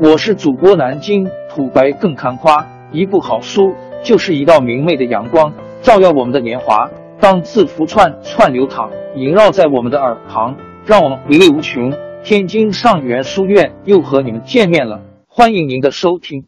我是主播南京土白更看花，一部好书就是一道明媚的阳光，照耀我们的年华。当字符串串流淌，萦绕在我们的耳旁，让我们回味无穷。天津上元书院又和你们见面了，欢迎您的收听。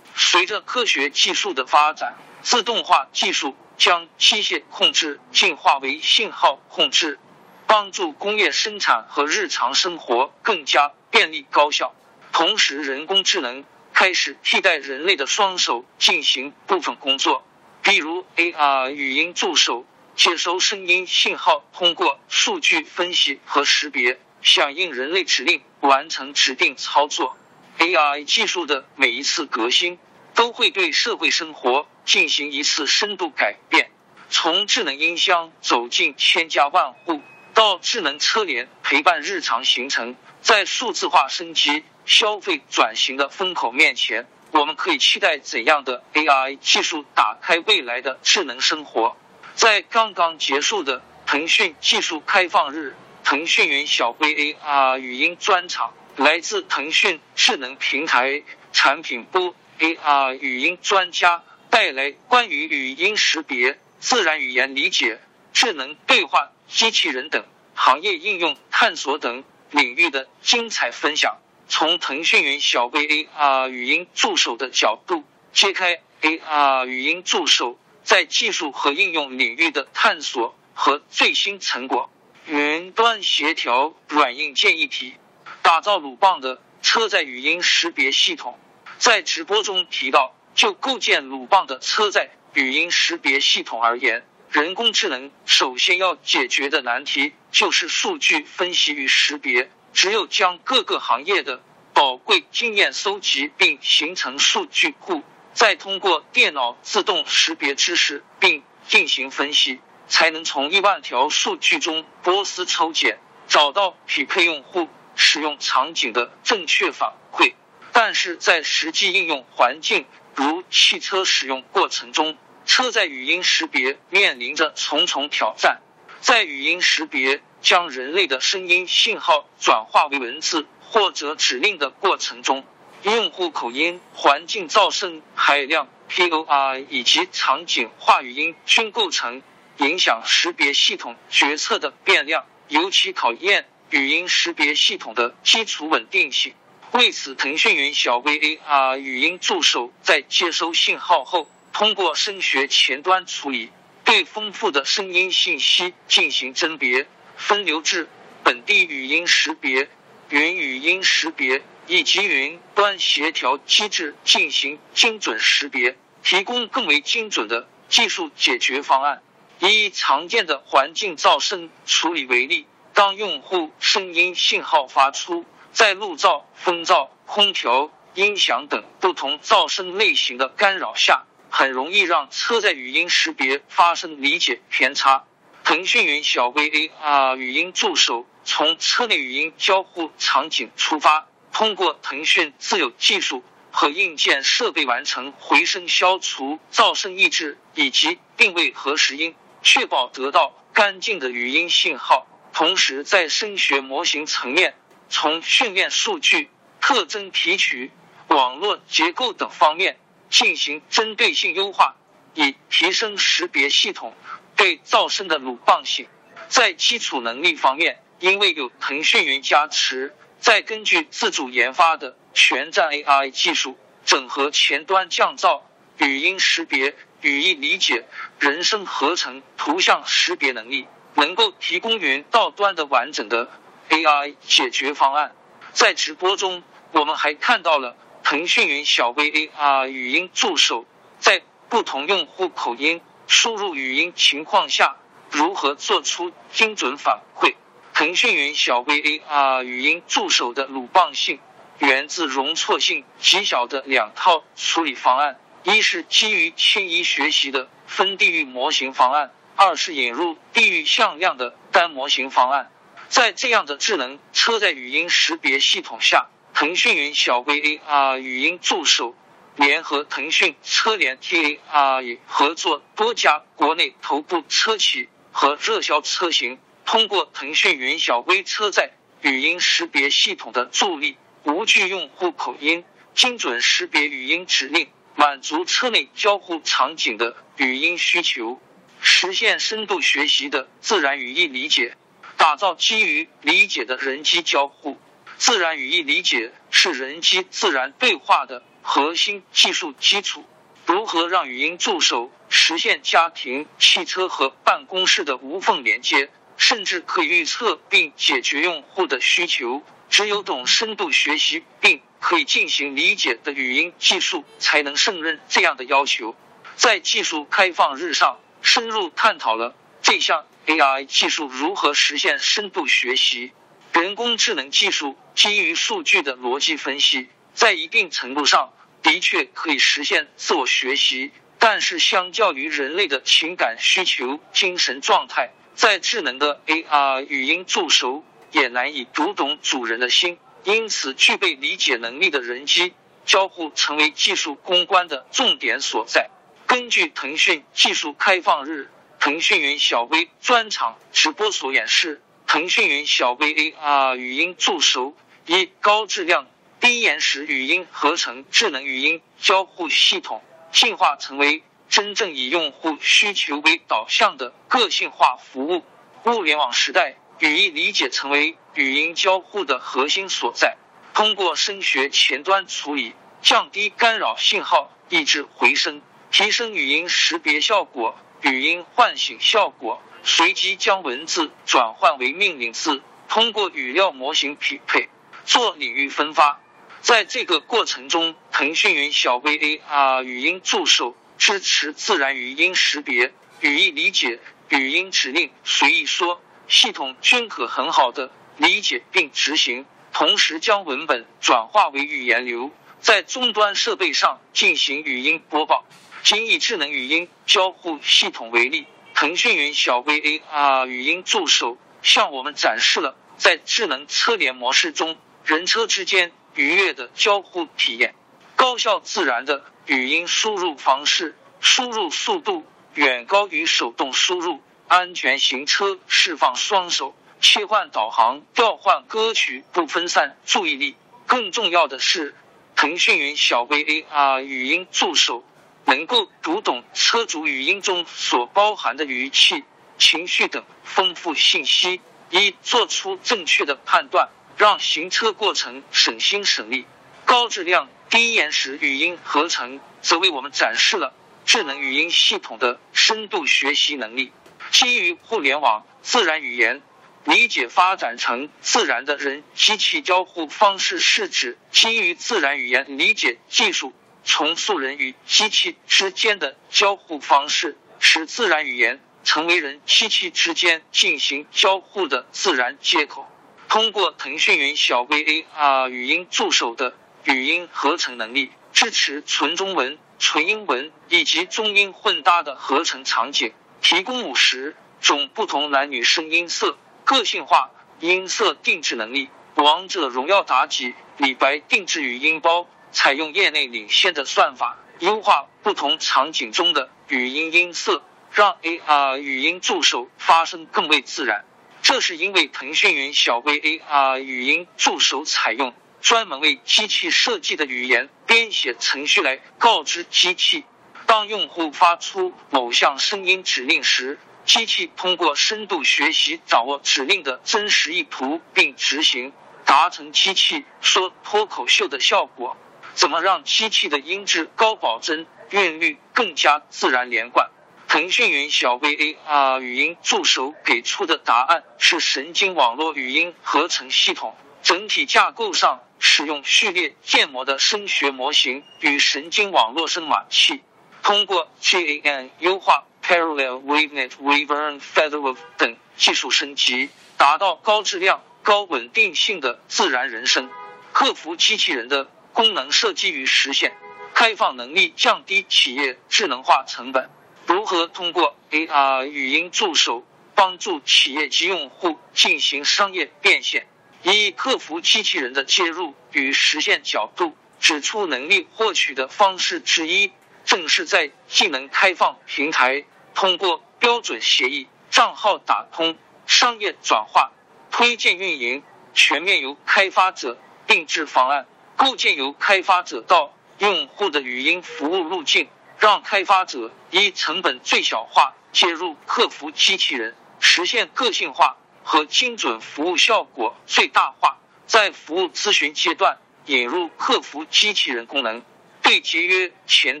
随着科学技术的发展，自动化技术将机械控制进化为信号控制，帮助工业生产和日常生活更加便利高效。同时，人工智能开始替代人类的双手进行部分工作，比如 AR 语音助手接收声音信号，通过数据分析和识别，响应人类指令，完成指定操作。AI 技术的每一次革新，都会对社会生活进行一次深度改变。从智能音箱走进千家万户，到智能车联陪伴日常行程，在数字化升级。消费转型的风口面前，我们可以期待怎样的 AI 技术打开未来的智能生活？在刚刚结束的腾讯技术开放日，腾讯云小微 AR 语音专场，来自腾讯智能平台产品部 AR 语音专家带来关于语音识别、自然语言理解、智能对话机器人等行业应用探索等领域的精彩分享。从腾讯云小微 AR 语音助手的角度揭开 AR 语音助手在技术和应用领域的探索和最新成果。云端协调软硬件一体，打造鲁棒的车载语音识别系统。在直播中提到，就构建鲁棒的车载语音识别系统而言，人工智能首先要解决的难题就是数据分析与识别。只有将各个行业的宝贵经验搜集并形成数据库，再通过电脑自动识别知识并进行分析，才能从亿万条数据中剥丝抽茧，找到匹配用户使用场景的正确反馈。但是在实际应用环境，如汽车使用过程中，车载语音识别面临着重重挑战。在语音识别将人类的声音信号转化为文字或者指令的过程中，用户口音、环境噪声、海量 POI 以及场景化语音均构成影响识别系统决策的变量，尤其考验语音识别系统的基础稳定性。为此，腾讯云小微 AR 语音助手在接收信号后，通过声学前端处理。对丰富的声音信息进行甄别、分流至本地语音识别、云语音识别以及云端协调机制进行精准识别，提供更为精准的技术解决方案。以常见的环境噪声处理为例，当用户声音信号发出，在路噪、风噪、空调、音响等不同噪声类型的干扰下。很容易让车载语音识别发生理解偏差。腾讯云小微 AR 语音助手从车内语音交互场景出发，通过腾讯自有技术和硬件设备完成回声消除、噪声抑制以及定位核实音，确保得到干净的语音信号。同时，在声学模型层面，从训练数据、特征提取、网络结构等方面。进行针对性优化，以提升识别系统对噪声的鲁棒性。在基础能力方面，因为有腾讯云加持，再根据自主研发的全站 AI 技术，整合前端降噪、语音识别、语义理解、人声合成、图像识别能力，能够提供云到端的完整的 AI 解决方案。在直播中，我们还看到了。腾讯云小微 AR 语音助手在不同用户口音输入语音情况下，如何做出精准反馈？腾讯云小微 AR 语音助手的鲁棒性源自容错性极小的两套处理方案：一是基于迁移学习的分地域模型方案，二是引入地域向量的单模型方案。在这样的智能车载语音识别系统下。腾讯云小微 AR 语音助手联合腾讯车联 TAR 合作多家国内头部车企和热销车型，通过腾讯云小微车载语音识别系统的助力，无惧用户口音，精准识别语音指令，满足车内交互场景的语音需求，实现深度学习的自然语义理解，打造基于理解的人机交互。自然语义理解是人机自然对话的核心技术基础。如何让语音助手实现家庭、汽车和办公室的无缝连接，甚至可以预测并解决用户的需求？只有懂深度学习并可以进行理解的语音技术，才能胜任这样的要求。在技术开放日上，深入探讨了这项 AI 技术如何实现深度学习。人工智能技术基于数据的逻辑分析，在一定程度上的确可以实现自我学习，但是相较于人类的情感需求、精神状态，在智能的 AR 语音助手。也难以读懂主人的心，因此具备理解能力的人机交互成为技术攻关的重点所在。根据腾讯技术开放日腾讯云小微专场直播所演示，腾讯云小微 AR 语音助手以高质量、低延时语音合成智能语音交互系统，进化成为真正以用户需求为导向的个性化服务。物联网时代。语义理解成为语音交互的核心所在。通过声学前端处理，降低干扰信号，抑制回声，提升语音识别效果、语音唤醒效果，随机将文字转换为命令字，通过语料模型匹配做领域分发。在这个过程中，腾讯云小 V A R 语音助手支持自然语音识别、语义理解、语音指令随意说。系统均可很好的理解并执行，同时将文本转化为语言流，在终端设备上进行语音播报。仅以智能语音交互系统为例，腾讯云小 V A R 语音助手向我们展示了在智能车联模式中人车之间愉悦的交互体验。高效自然的语音输入方式，输入速度远高于手动输入。安全行车，释放双手，切换导航，调换歌曲，不分散注意力。更重要的是，腾讯云小微 AR 语音助手能够读懂车主语音中所包含的语气、情绪等丰富信息，以做出正确的判断，让行车过程省心省力。高质量、低延时语音合成，则为我们展示了智能语音系统的深度学习能力。基于互联网自然语言理解发展成自然的人机器交互方式，是指基于自然语言理解技术重塑人与机器之间的交互方式，使自然语言成为人机器之间进行交互的自然接口。通过腾讯云小 V A R 语音助手的语音合成能力，支持纯中文、纯英文以及中英混搭的合成场景。提供五十种不同男女声音色、个性化音色定制能力。王者荣耀妲己、李白定制语音包，采用业内领先的算法，优化不同场景中的语音音色，让 AR 语音助手发声更为自然。这是因为腾讯云小微 AR 语音助手采用专门为机器设计的语言编写程序来告知机器。当用户发出某项声音指令时，机器通过深度学习掌握指令的真实意图并执行，达成机器说脱口秀的效果。怎么让机器的音质高保真、韵律更加自然连贯？腾讯云小 V A R 语音助手给出的答案是神经网络语音合成系统，整体架构上使用序列建模的声学模型与神经网络声码器。通过 GAN 优化、Parallel WaveNet、WaveRn、FeatherWave 等技术升级，达到高质量、高稳定性的自然人声，克服机器人的功能设计与实现，开放能力降低企业智能化成本。如何通过 AR 语音助手帮助企业及用户进行商业变现？以克服机器人的介入与实现角度，指出能力获取的方式之一。正是在技能开放平台，通过标准协议、账号打通、商业转化、推荐运营，全面由开发者、定制方案，构建由开发者到用户的语音服务路径，让开发者以成本最小化接入客服机器人，实现个性化和精准服务效果最大化。在服务咨询阶段，引入客服机器人功能，对节约前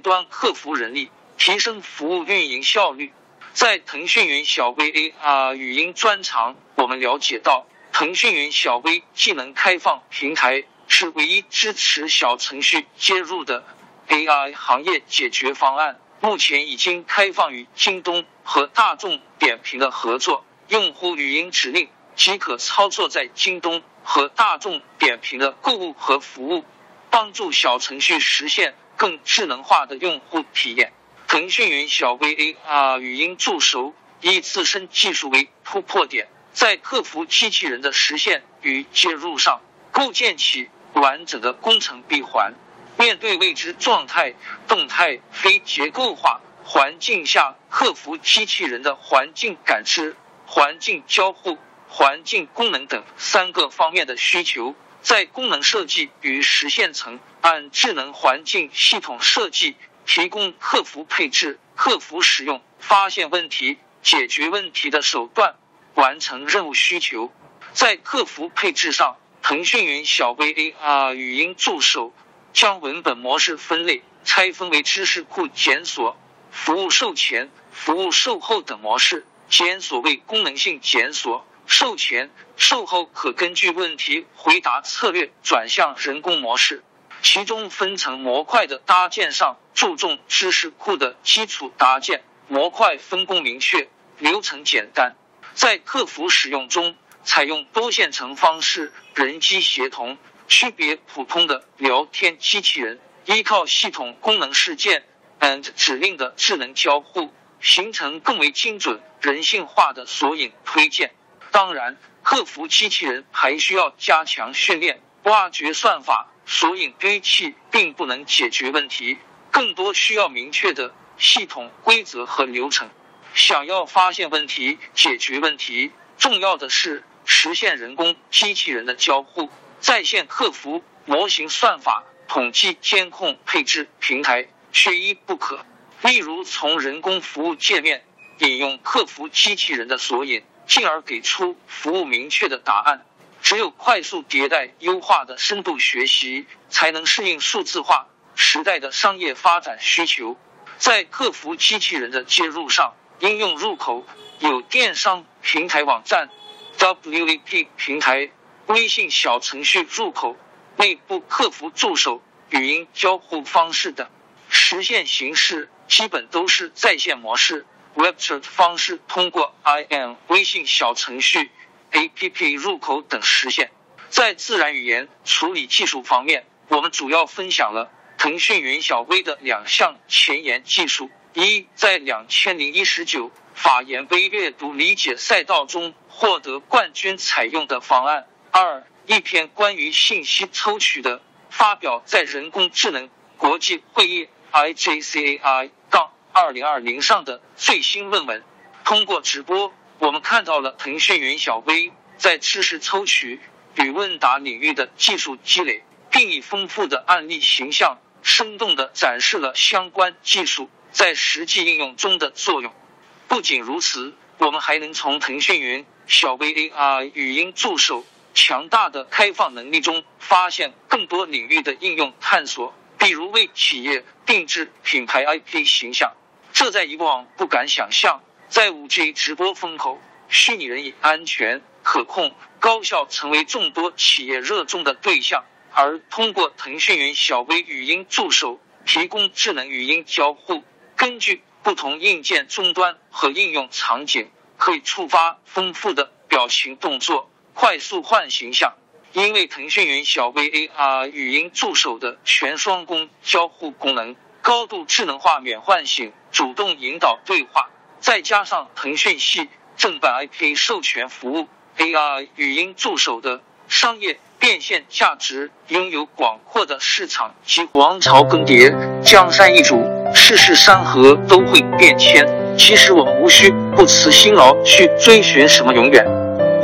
端客服人力，提升服务运营效率。在腾讯云小微 AR 语音专长，我们了解到，腾讯云小微技能开放平台是唯一支持小程序接入的 AI 行业解决方案。目前已经开放与京东和大众点评的合作，用户语音指令即可操作在京东和大众点评的购物和服务，帮助小程序实现更智能化的用户体验。腾讯云小微 AR 语音助手以自身技术为突破点，在客服机器人的实现与接入上构建起完整的工程闭环。面对未知状态、动态、非结构化环境下，客服机器人的环境感知、环境交互、环境功能等三个方面的需求，在功能设计与实现层按智能环境系统设计。提供客服配置、客服使用、发现问题、解决问题的手段，完成任务需求。在客服配置上，腾讯云小微 AR 语音助手将文本模式分类拆分为知识库检索、服务售前、服务售后等模式。检索为功能性检索，售前、售后可根据问题回答策略转向人工模式。其中分层模块的搭建上，注重知识库的基础搭建，模块分工明确，流程简单。在客服使用中，采用多线程方式，人机协同，区别普通的聊天机器人，依靠系统功能事件 and 指令的智能交互，形成更为精准、人性化的索引推荐。当然，客服机器人还需要加强训练，挖掘算法。索引堆砌并不能解决问题，更多需要明确的系统规则和流程。想要发现问题、解决问题，重要的是实现人工机器人的交互，在线客服模型、算法、统计、监控、配置平台缺一不可。例如，从人工服务界面引用客服机器人的索引，进而给出服务明确的答案。只有快速迭代、优化的深度学习，才能适应数字化时代的商业发展需求。在客服机器人的接入上，应用入口有电商平台网站、WAP 平台、微信小程序入口、内部客服助手、语音交互方式等。实现形式基本都是在线模式、WebChat 方式，通过 IM 微信小程序。A P P 入口等实现。在自然语言处理技术方面，我们主要分享了腾讯云小微的两项前沿技术：一，在两千零一十九法言微阅读理解赛道中获得冠军采用的方案；二，一篇关于信息抽取的，发表在人工智能国际会议 I J C A I 杠二零二零上的最新论文。通过直播。我们看到了腾讯云小微在知识抽取与问答领域的技术积累，并以丰富的案例形象，生动的展示了相关技术在实际应用中的作用。不仅如此，我们还能从腾讯云小微 AR 语音助手强大的开放能力中，发现更多领域的应用探索，比如为企业定制品牌 IP 形象，这在以往不敢想象。在五 G 直播风口，虚拟人以安全、可控、高效成为众多企业热衷的对象。而通过腾讯云小微语音助手提供智能语音交互，根据不同硬件终端和应用场景，可以触发丰富的表情动作，快速换形象。因为腾讯云小微 AR 语音助手的全双工交互功能，高度智能化免唤醒，主动引导对话。再加上腾讯系正版 IP 授权服务，AR 语音助手的商业变现价值拥有广阔的市场。及王朝更迭，江山易主，世事山河都会变迁。其实我们无需不辞辛劳去追寻什么永远，